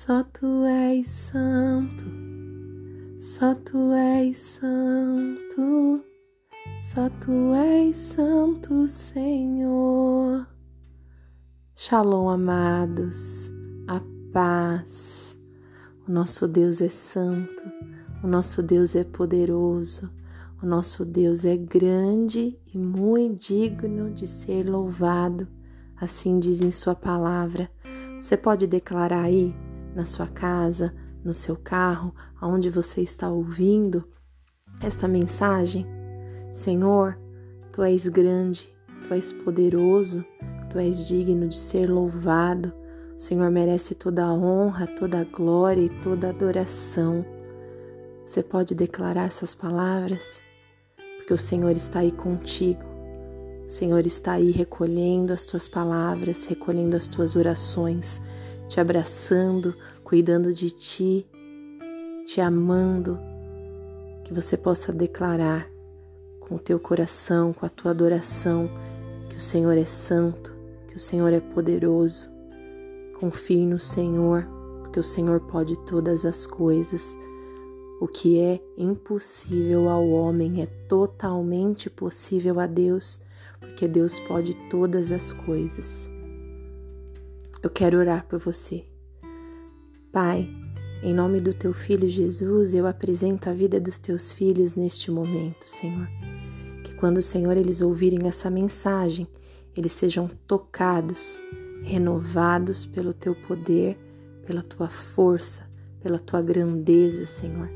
Só tu és santo, só tu és santo, só tu és santo, Senhor. Shalom, amados, a paz. O nosso Deus é santo, o nosso Deus é poderoso, o nosso Deus é grande e muito digno de ser louvado, assim diz em Sua palavra. Você pode declarar aí na sua casa, no seu carro, aonde você está ouvindo esta mensagem. Senhor, tu és grande, tu és poderoso, tu és digno de ser louvado. O Senhor merece toda a honra, toda a glória e toda a adoração. Você pode declarar essas palavras? Porque o Senhor está aí contigo. O Senhor está aí recolhendo as tuas palavras, recolhendo as tuas orações te abraçando, cuidando de ti, te amando, que você possa declarar com o teu coração, com a tua adoração, que o Senhor é santo, que o Senhor é poderoso. Confie no Senhor, porque o Senhor pode todas as coisas. O que é impossível ao homem é totalmente possível a Deus, porque Deus pode todas as coisas. Eu quero orar por você. Pai, em nome do teu filho Jesus, eu apresento a vida dos teus filhos neste momento, Senhor. Que quando, Senhor, eles ouvirem essa mensagem, eles sejam tocados, renovados pelo teu poder, pela tua força, pela tua grandeza, Senhor.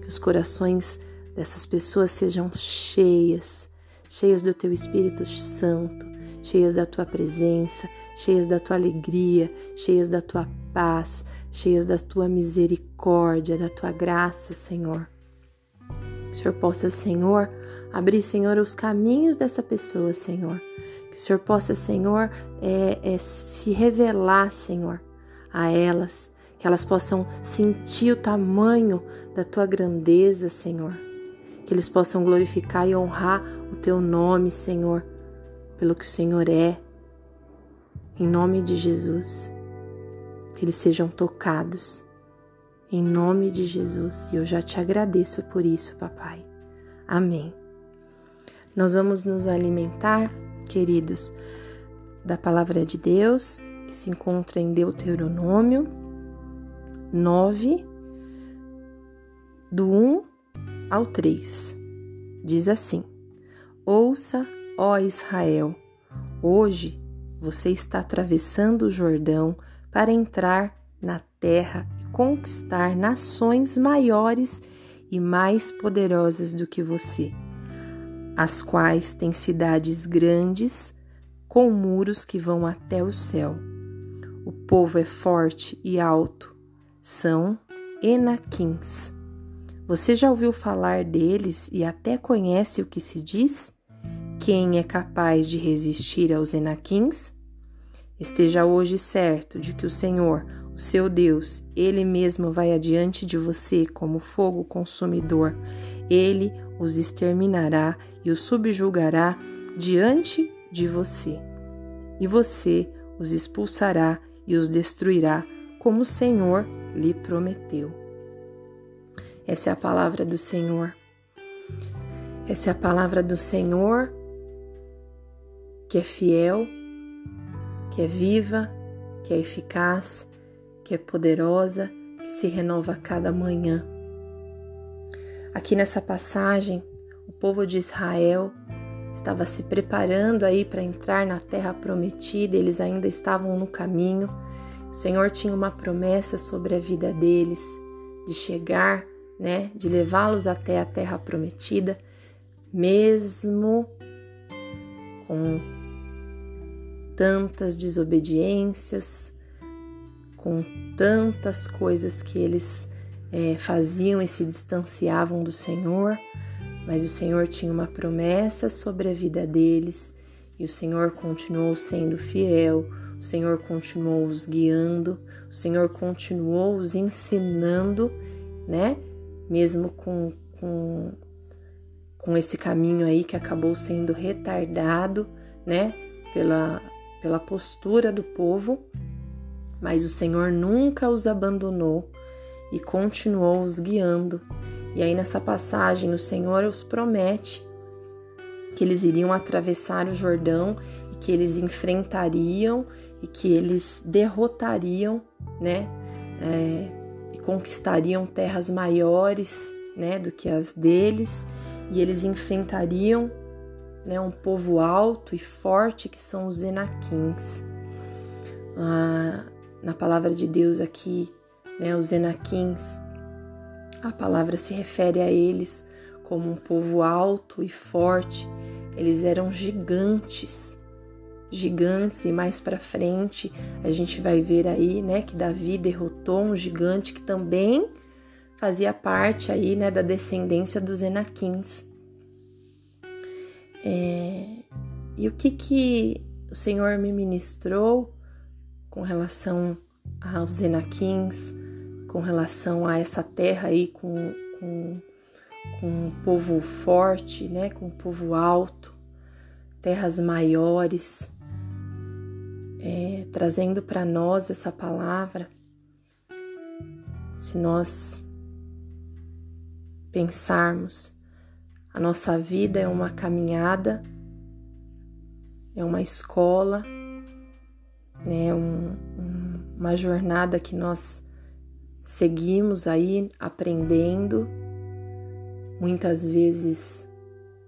Que os corações dessas pessoas sejam cheias, cheias do teu Espírito Santo, cheias da tua presença, cheias da tua alegria, cheias da tua paz, cheias da tua misericórdia, da tua graça, Senhor. Que o Senhor possa, Senhor, abrir, Senhor, os caminhos dessa pessoa, Senhor. Que o Senhor possa, Senhor, é, é, se revelar, Senhor, a elas. Que elas possam sentir o tamanho da tua grandeza, Senhor. Que eles possam glorificar e honrar o teu nome, Senhor, pelo que o Senhor é, em nome de Jesus, que eles sejam tocados, em nome de Jesus, e eu já te agradeço por isso, papai. Amém. Nós vamos nos alimentar, queridos, da palavra de Deus, que se encontra em Deuteronômio 9, do 1 ao 3. Diz assim: Ouça, ó Israel, hoje você está atravessando o Jordão para entrar na terra e conquistar nações maiores e mais poderosas do que você, as quais têm cidades grandes com muros que vão até o céu. O povo é forte e alto, são Enaquins. Você já ouviu falar deles e até conhece o que se diz? Quem é capaz de resistir aos Enaquins? Esteja hoje certo de que o Senhor, o seu Deus, ele mesmo vai adiante de você como fogo consumidor. Ele os exterminará e os subjugará diante de você. E você os expulsará e os destruirá, como o Senhor lhe prometeu. Essa é a palavra do Senhor. Essa é a palavra do Senhor que é fiel, que é viva, que é eficaz, que é poderosa, que se renova a cada manhã. Aqui nessa passagem, o povo de Israel estava se preparando aí para entrar na terra prometida, eles ainda estavam no caminho. O Senhor tinha uma promessa sobre a vida deles de chegar, né, de levá-los até a terra prometida, mesmo com tantas desobediências, com tantas coisas que eles é, faziam e se distanciavam do Senhor, mas o Senhor tinha uma promessa sobre a vida deles e o Senhor continuou sendo fiel, o Senhor continuou os guiando, o Senhor continuou os ensinando, né? Mesmo com, com, com esse caminho aí que acabou sendo retardado, né? Pela, pela postura do povo, Mas o Senhor nunca os abandonou e continuou os guiando. E aí nessa passagem o Senhor os promete que eles iriam atravessar o Jordão e que eles enfrentariam e que eles derrotariam, né, é, e conquistariam terras maiores, né, do que as deles, e eles enfrentariam, né, um povo alto e forte que são os Enaquins. Ah, na palavra de Deus aqui, né, os Enaquins, a palavra se refere a eles como um povo alto e forte. Eles eram gigantes, gigantes e mais para frente a gente vai ver aí, né, que Davi derrotou um gigante que também fazia parte aí, né, da descendência dos Enaquins. É, e o que que o Senhor me ministrou com relação aos Enaquins, com relação a essa terra aí com, com, com um povo forte, né, com um povo alto, terras maiores, é, trazendo para nós essa palavra, se nós pensarmos, a nossa vida é uma caminhada, é uma escola, né, um, um, uma jornada que nós seguimos aí aprendendo, muitas vezes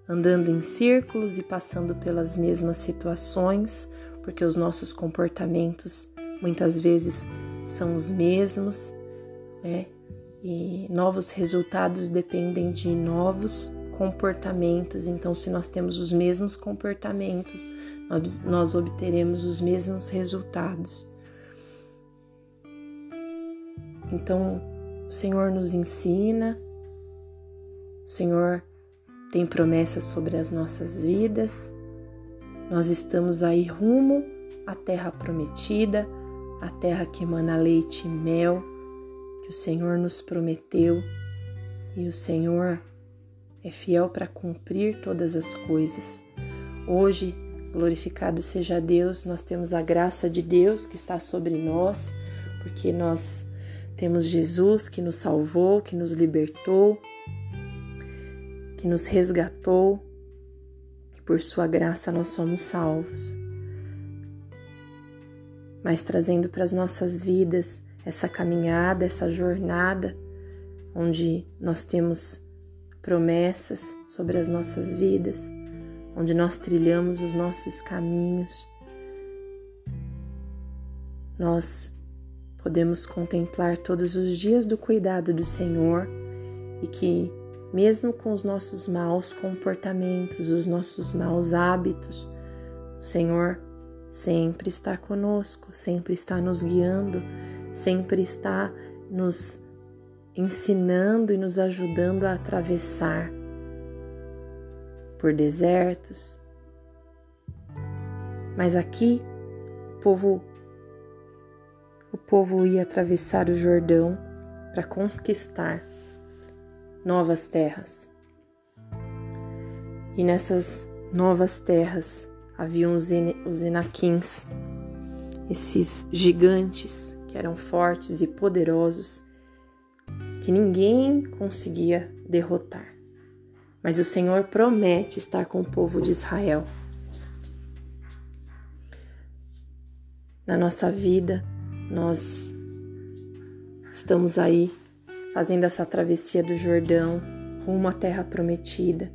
andando em círculos e passando pelas mesmas situações, porque os nossos comportamentos muitas vezes são os mesmos, né? E novos resultados dependem de novos comportamentos. Então, se nós temos os mesmos comportamentos, nós, obteremos os mesmos resultados. Então, o Senhor nos ensina, o Senhor tem promessas sobre as nossas vidas nós estamos aí rumo à terra prometida, a terra que emana leite e mel, que o Senhor nos prometeu, e o Senhor é fiel para cumprir todas as coisas. Hoje, glorificado seja Deus, nós temos a graça de Deus que está sobre nós, porque nós temos Jesus que nos salvou, que nos libertou, que nos resgatou por Sua graça nós somos salvos. Mas trazendo para as nossas vidas essa caminhada, essa jornada, onde nós temos promessas sobre as nossas vidas, onde nós trilhamos os nossos caminhos, nós podemos contemplar todos os dias do cuidado do Senhor e que mesmo com os nossos maus comportamentos, os nossos maus hábitos, o Senhor sempre está conosco, sempre está nos guiando, sempre está nos ensinando e nos ajudando a atravessar por desertos. Mas aqui o povo o povo ia atravessar o Jordão para conquistar novas terras. E nessas novas terras haviam os, os Enaquins, esses gigantes que eram fortes e poderosos que ninguém conseguia derrotar. Mas o Senhor promete estar com o povo de Israel. Na nossa vida, nós estamos aí fazendo essa travessia do Jordão rumo à terra prometida,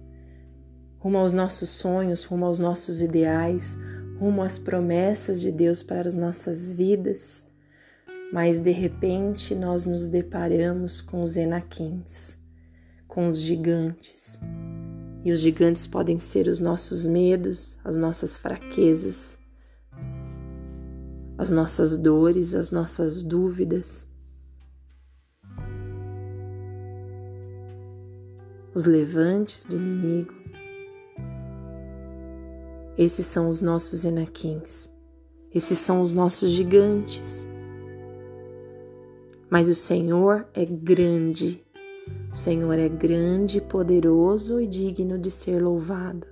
rumo aos nossos sonhos, rumo aos nossos ideais, rumo às promessas de Deus para as nossas vidas. Mas de repente nós nos deparamos com os enaquins, com os gigantes. E os gigantes podem ser os nossos medos, as nossas fraquezas, as nossas dores, as nossas dúvidas os levantes do inimigo. Esses são os nossos enaquins, esses são os nossos gigantes. Mas o Senhor é grande, o Senhor é grande, poderoso e digno de ser louvado.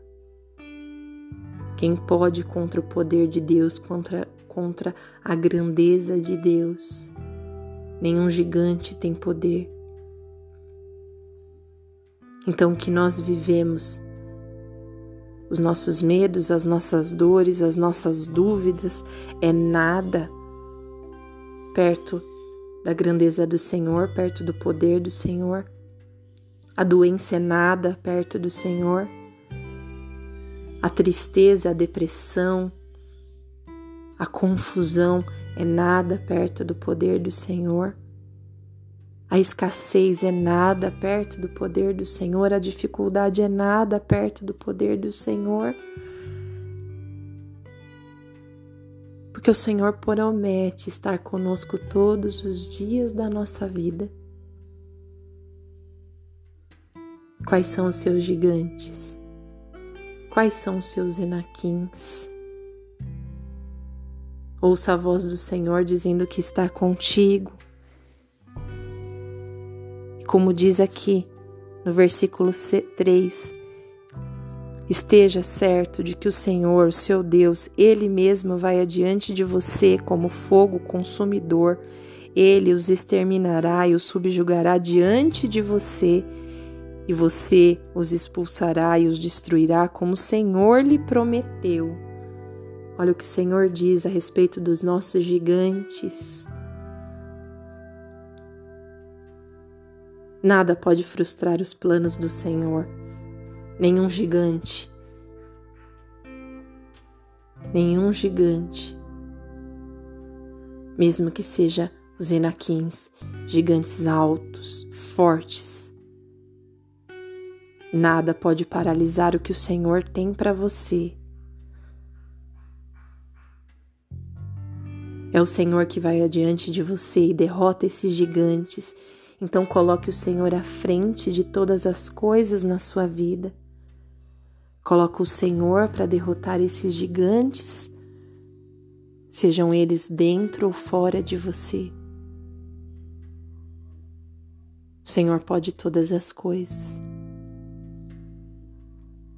Quem pode contra o poder de Deus, contra, contra a grandeza de Deus. Nenhum gigante tem poder. Então, que nós vivemos os nossos medos, as nossas dores, as nossas dúvidas, é nada perto da grandeza do Senhor, perto do poder do Senhor. A doença é nada perto do Senhor. A tristeza, a depressão, a confusão é nada perto do poder do Senhor. A escassez é nada perto do poder do Senhor, a dificuldade é nada perto do poder do Senhor. Porque o Senhor promete estar conosco todos os dias da nossa vida. Quais são os seus gigantes? Quais são os seus enaquins? Ouça a voz do Senhor dizendo que está contigo como diz aqui no versículo 3, esteja certo de que o Senhor, seu Deus, Ele mesmo vai adiante de você como fogo consumidor. Ele os exterminará e os subjugará diante de você, e você os expulsará e os destruirá, como o Senhor lhe prometeu. Olha o que o Senhor diz a respeito dos nossos gigantes. Nada pode frustrar os planos do Senhor, nenhum gigante, nenhum gigante, mesmo que seja os enaquins, gigantes altos, fortes. Nada pode paralisar o que o Senhor tem para você. É o Senhor que vai adiante de você e derrota esses gigantes então coloque o Senhor à frente de todas as coisas na sua vida. Coloque o Senhor para derrotar esses gigantes, sejam eles dentro ou fora de você. O Senhor pode todas as coisas.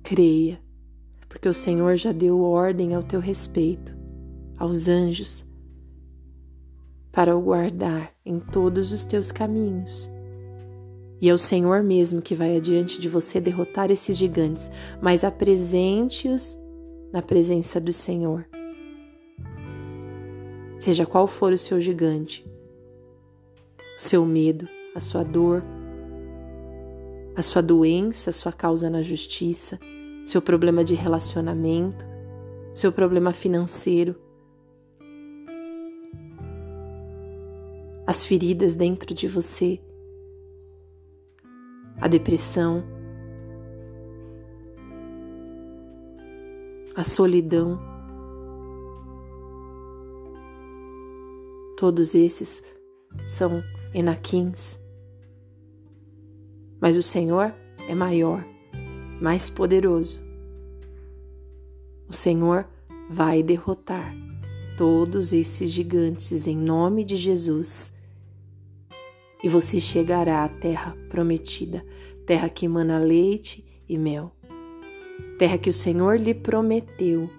Creia, porque o Senhor já deu ordem ao teu respeito, aos anjos, para o guardar em todos os teus caminhos. E é o Senhor mesmo que vai adiante de você derrotar esses gigantes, mas apresente-os na presença do Senhor. Seja qual for o seu gigante, o seu medo, a sua dor, a sua doença, a sua causa na justiça, seu problema de relacionamento, seu problema financeiro, as feridas dentro de você, a depressão, a solidão. Todos esses são enaquins. Mas o Senhor é maior, mais poderoso. O Senhor vai derrotar todos esses gigantes em nome de Jesus. E você chegará à terra prometida, terra que emana leite e mel, terra que o Senhor lhe prometeu.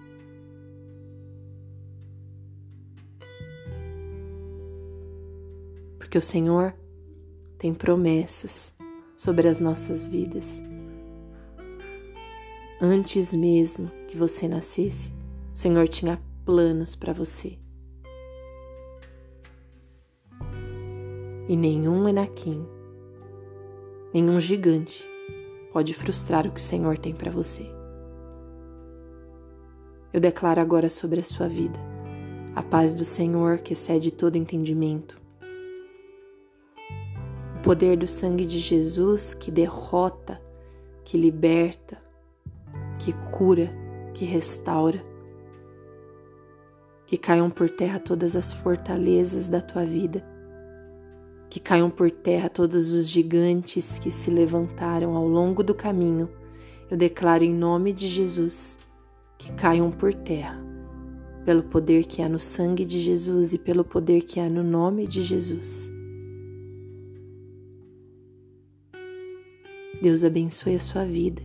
Porque o Senhor tem promessas sobre as nossas vidas. Antes mesmo que você nascesse, o Senhor tinha planos para você. E nenhum Enaquim, nenhum gigante pode frustrar o que o Senhor tem para você. Eu declaro agora sobre a sua vida a paz do Senhor que excede todo entendimento. O poder do sangue de Jesus que derrota, que liberta, que cura, que restaura que caiam por terra todas as fortalezas da tua vida, que caiam por terra todos os gigantes que se levantaram ao longo do caminho. Eu declaro em nome de Jesus que caiam por terra, pelo poder que há no sangue de Jesus e pelo poder que há no nome de Jesus. Deus abençoe a sua vida.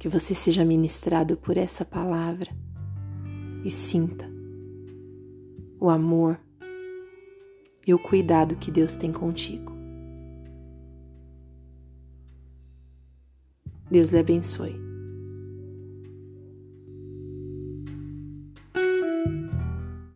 Que você seja ministrado por essa palavra e sinta o amor e o cuidado que Deus tem contigo. Deus lhe abençoe.